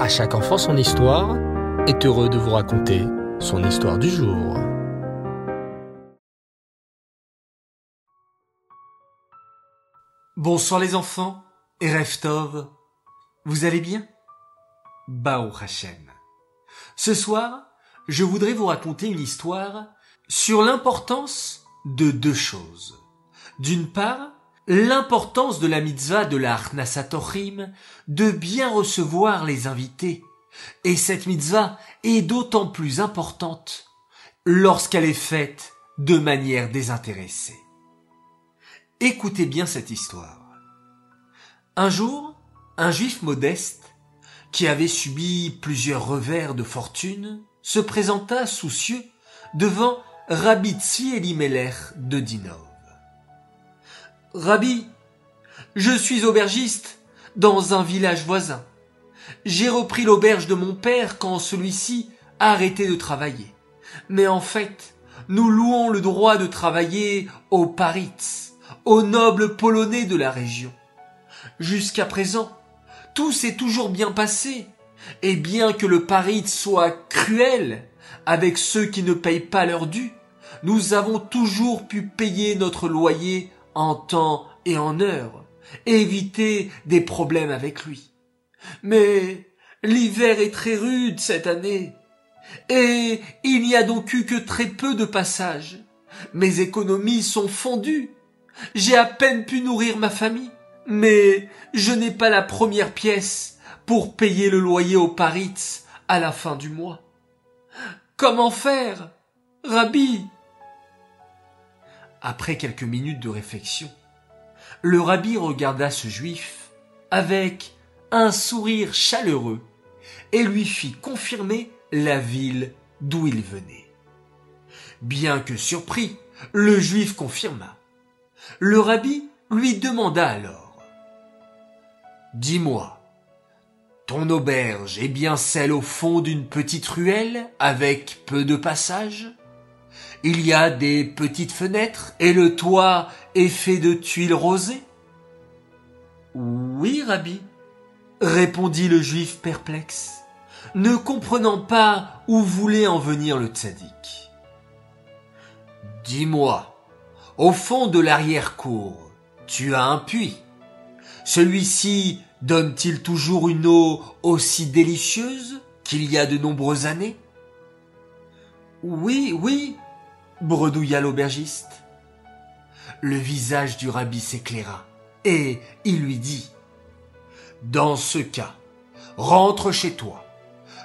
À chaque enfant son histoire est heureux de vous raconter son histoire du jour. Bonsoir les enfants et Reftov. Vous allez bien? Bao Hashem. Ce soir, je voudrais vous raconter une histoire sur l'importance de deux choses. D'une part, l'importance de la mitzvah de la Tochim de bien recevoir les invités. Et cette mitzvah est d'autant plus importante lorsqu'elle est faite de manière désintéressée. Écoutez bien cette histoire. Un jour, un juif modeste, qui avait subi plusieurs revers de fortune, se présenta soucieux devant Rabbi Elimelech de Dinov. Rabbi, je suis aubergiste dans un village voisin. J'ai repris l'auberge de mon père quand celui-ci a arrêté de travailler. Mais en fait, nous louons le droit de travailler aux Paritz, aux nobles polonais de la région. Jusqu'à présent, tout s'est toujours bien passé, et bien que le Paritz soit cruel avec ceux qui ne payent pas leur dû, nous avons toujours pu payer notre loyer en temps et en heure, éviter des problèmes avec lui. Mais l'hiver est très rude cette année, et il n'y a donc eu que très peu de passages. Mes économies sont fondues. J'ai à peine pu nourrir ma famille, mais je n'ai pas la première pièce pour payer le loyer au Paritz à la fin du mois. Comment faire, Rabbi après quelques minutes de réflexion, le rabbi regarda ce juif avec un sourire chaleureux et lui fit confirmer la ville d'où il venait. Bien que surpris, le juif confirma. Le rabbi lui demanda alors Dis-moi, ton auberge est bien celle au fond d'une petite ruelle avec peu de passages? Il y a des petites fenêtres et le toit est fait de tuiles rosées. Oui, Rabbi, répondit le juif perplexe, ne comprenant pas où voulait en venir le tzaddik. Dis-moi, au fond de l'arrière-cour, tu as un puits. Celui-ci donne-t-il toujours une eau aussi délicieuse qu'il y a de nombreuses années? Oui, oui, bredouilla l'aubergiste. Le visage du rabbi s'éclaira, et il lui dit Dans ce cas, rentre chez toi.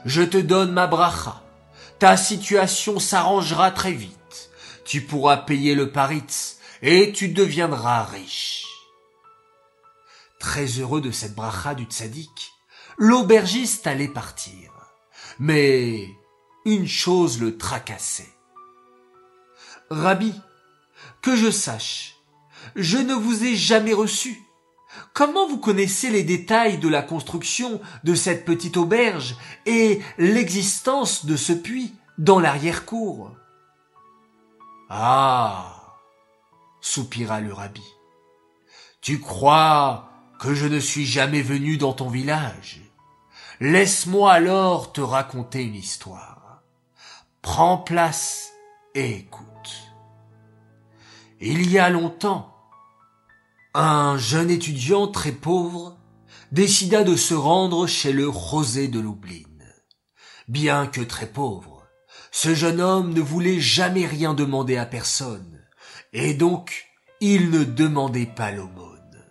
Je te donne ma bracha. Ta situation s'arrangera très vite. Tu pourras payer le paritz et tu deviendras riche. Très heureux de cette bracha du tzaddik, l'aubergiste allait partir. Mais une chose le tracassait. Rabbi, que je sache, je ne vous ai jamais reçu. Comment vous connaissez les détails de la construction de cette petite auberge et l'existence de ce puits dans l'arrière-cour? Ah soupira le rabbi. Tu crois que je ne suis jamais venu dans ton village? Laisse-moi alors te raconter une histoire. Prends place écoute. Il y a longtemps, un jeune étudiant très pauvre décida de se rendre chez le Rosé de Lublin. Bien que très pauvre, ce jeune homme ne voulait jamais rien demander à personne, et donc il ne demandait pas l'aumône.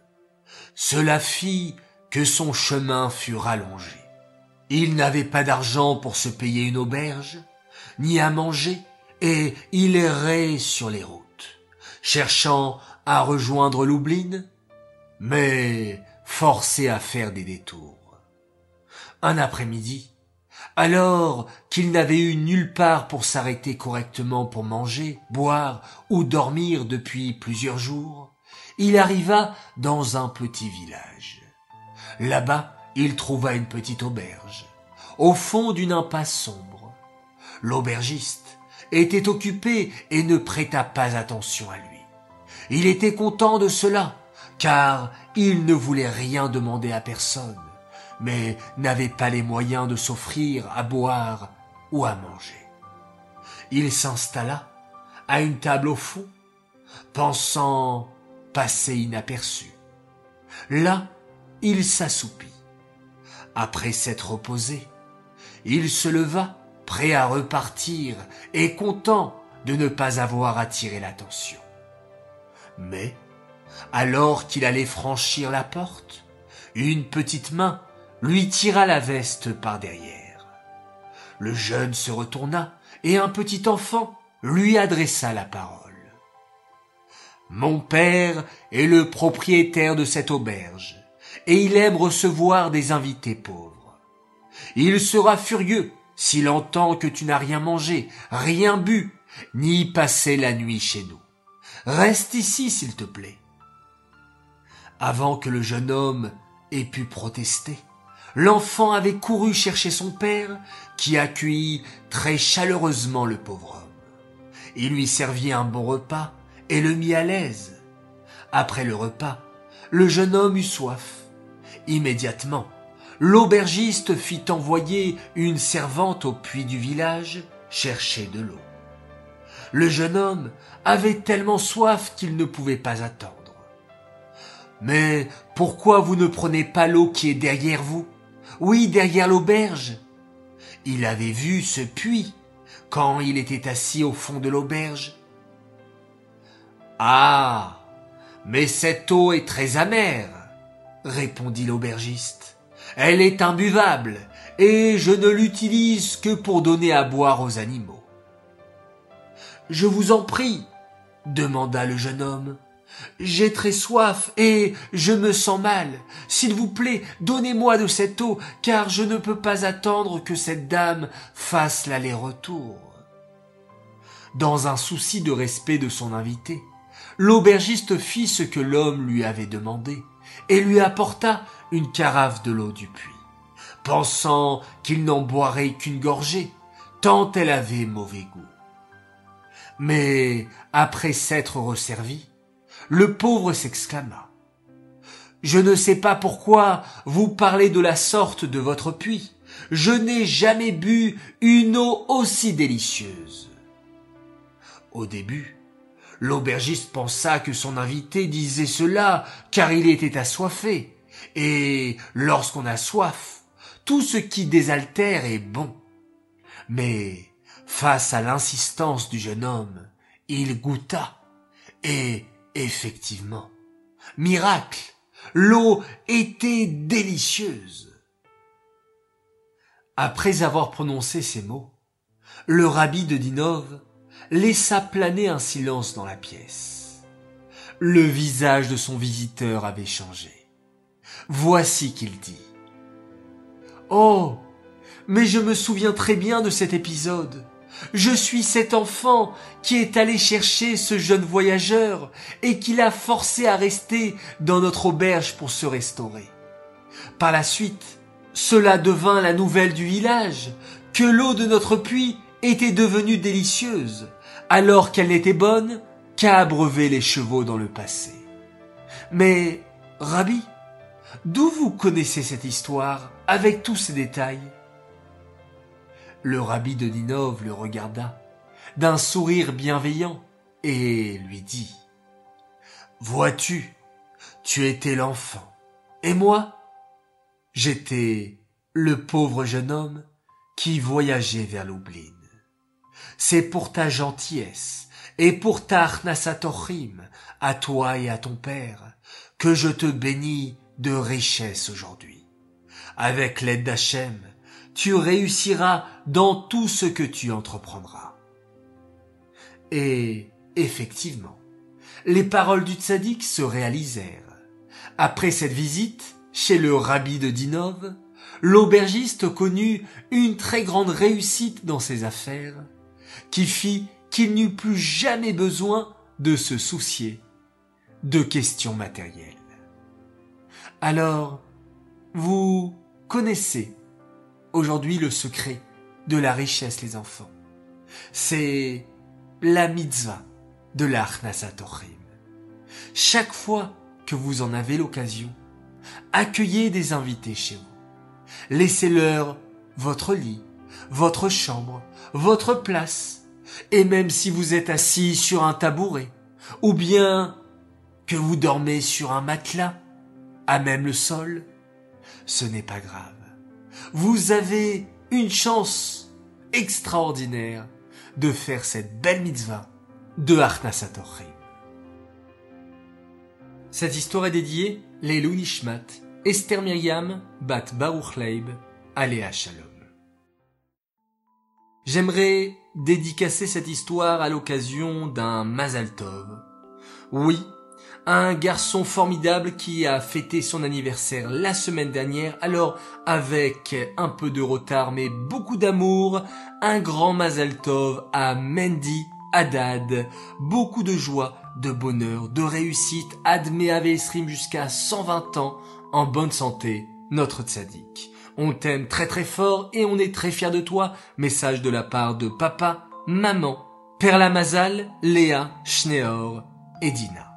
Cela fit que son chemin fut rallongé. Il n'avait pas d'argent pour se payer une auberge, ni à manger, et il errait sur les routes cherchant à rejoindre Lublin, mais forcé à faire des détours. Un après-midi, alors qu'il n'avait eu nulle part pour s'arrêter correctement pour manger, boire ou dormir depuis plusieurs jours, il arriva dans un petit village. Là-bas, il trouva une petite auberge, au fond d'une impasse sombre. L'aubergiste était occupé et ne prêta pas attention à lui. Il était content de cela, car il ne voulait rien demander à personne, mais n'avait pas les moyens de s'offrir à boire ou à manger. Il s'installa à une table au fond, pensant passer inaperçu. Là, il s'assoupit. Après s'être reposé, il se leva, prêt à repartir et content de ne pas avoir attiré l'attention. Mais, alors qu'il allait franchir la porte, une petite main lui tira la veste par derrière. Le jeune se retourna et un petit enfant lui adressa la parole. Mon père est le propriétaire de cette auberge, et il aime recevoir des invités pauvres. Il sera furieux s'il entend que tu n'as rien mangé, rien bu, ni passé la nuit chez nous. Reste ici, s'il te plaît. Avant que le jeune homme ait pu protester, l'enfant avait couru chercher son père, qui accueillit très chaleureusement le pauvre homme. Il lui servit un bon repas et le mit à l'aise. Après le repas, le jeune homme eut soif. Immédiatement, l'aubergiste fit envoyer une servante au puits du village chercher de l'eau. Le jeune homme avait tellement soif qu'il ne pouvait pas attendre. Mais pourquoi vous ne prenez pas l'eau qui est derrière vous Oui, derrière l'auberge. Il avait vu ce puits quand il était assis au fond de l'auberge. Ah. Mais cette eau est très amère, répondit l'aubergiste. Elle est imbuvable, et je ne l'utilise que pour donner à boire aux animaux. Je vous en prie, demanda le jeune homme. J'ai très soif et je me sens mal. S'il vous plaît, donnez-moi de cette eau, car je ne peux pas attendre que cette dame fasse l'aller-retour. Dans un souci de respect de son invité, l'aubergiste fit ce que l'homme lui avait demandé et lui apporta une carafe de l'eau du puits, pensant qu'il n'en boirait qu'une gorgée, tant elle avait mauvais goût. Mais après s'être resservi, le pauvre s'exclama. Je ne sais pas pourquoi vous parlez de la sorte de votre puits. Je n'ai jamais bu une eau aussi délicieuse. Au début, l'aubergiste pensa que son invité disait cela car il était assoiffé. Et lorsqu'on a soif, tout ce qui désaltère est bon. Mais Face à l'insistance du jeune homme, il goûta. Et effectivement, miracle, l'eau était délicieuse. Après avoir prononcé ces mots, le rabbi de Dinov laissa planer un silence dans la pièce. Le visage de son visiteur avait changé. Voici qu'il dit. Oh, mais je me souviens très bien de cet épisode. Je suis cet enfant qui est allé chercher ce jeune voyageur et qui l'a forcé à rester dans notre auberge pour se restaurer. Par la suite, cela devint la nouvelle du village, que l'eau de notre puits était devenue délicieuse, alors qu'elle n'était bonne qu'à abreuver les chevaux dans le passé. Mais, Rabbi, d'où vous connaissez cette histoire avec tous ces détails? Le rabbi de Ninov le regarda d'un sourire bienveillant et lui dit Vois-tu, tu étais l'enfant, et moi, j'étais le pauvre jeune homme qui voyageait vers l'Oubline. C'est pour ta gentillesse et pour ta arnasatorim, à toi et à ton père, que je te bénis de richesse aujourd'hui. Avec l'aide d'Hachem, tu réussiras dans tout ce que tu entreprendras. Et effectivement, les paroles du tzaddik se réalisèrent. Après cette visite chez le rabbi de Dinov, l'aubergiste connut une très grande réussite dans ses affaires, qui fit qu'il n'eut plus jamais besoin de se soucier de questions matérielles. Alors, vous connaissez aujourd'hui le secret de la richesse, les enfants. C'est la mitzvah de l'Arnasatorim. Chaque fois que vous en avez l'occasion, accueillez des invités chez vous. Laissez-leur votre lit, votre chambre, votre place, et même si vous êtes assis sur un tabouret, ou bien que vous dormez sur un matelas, à même le sol, ce n'est pas grave. Vous avez une chance extraordinaire de faire cette belle mitzvah de Arnasatorim. Cette histoire est dédiée Leilou Nishmat, Esther Myriam, Bat Baruch Leib, Aléa Shalom. J'aimerais dédicacer cette histoire à l'occasion d'un Mazal Tov. Oui, un garçon formidable qui a fêté son anniversaire la semaine dernière, alors avec un peu de retard mais beaucoup d'amour, un grand Mazal Tov à Mendy Haddad, beaucoup de joie, de bonheur, de réussite, admet Esrim jusqu'à 120 ans, en bonne santé, notre tzaddik. On t'aime très très fort et on est très fiers de toi. Message de la part de papa, maman, Perla Mazal, Léa, Schneor et Dina.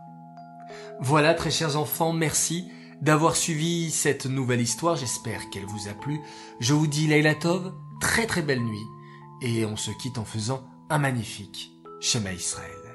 Voilà, très chers enfants, merci d'avoir suivi cette nouvelle histoire. J'espère qu'elle vous a plu. Je vous dis Leila Tov, très très belle nuit. Et on se quitte en faisant un magnifique Shema Israël.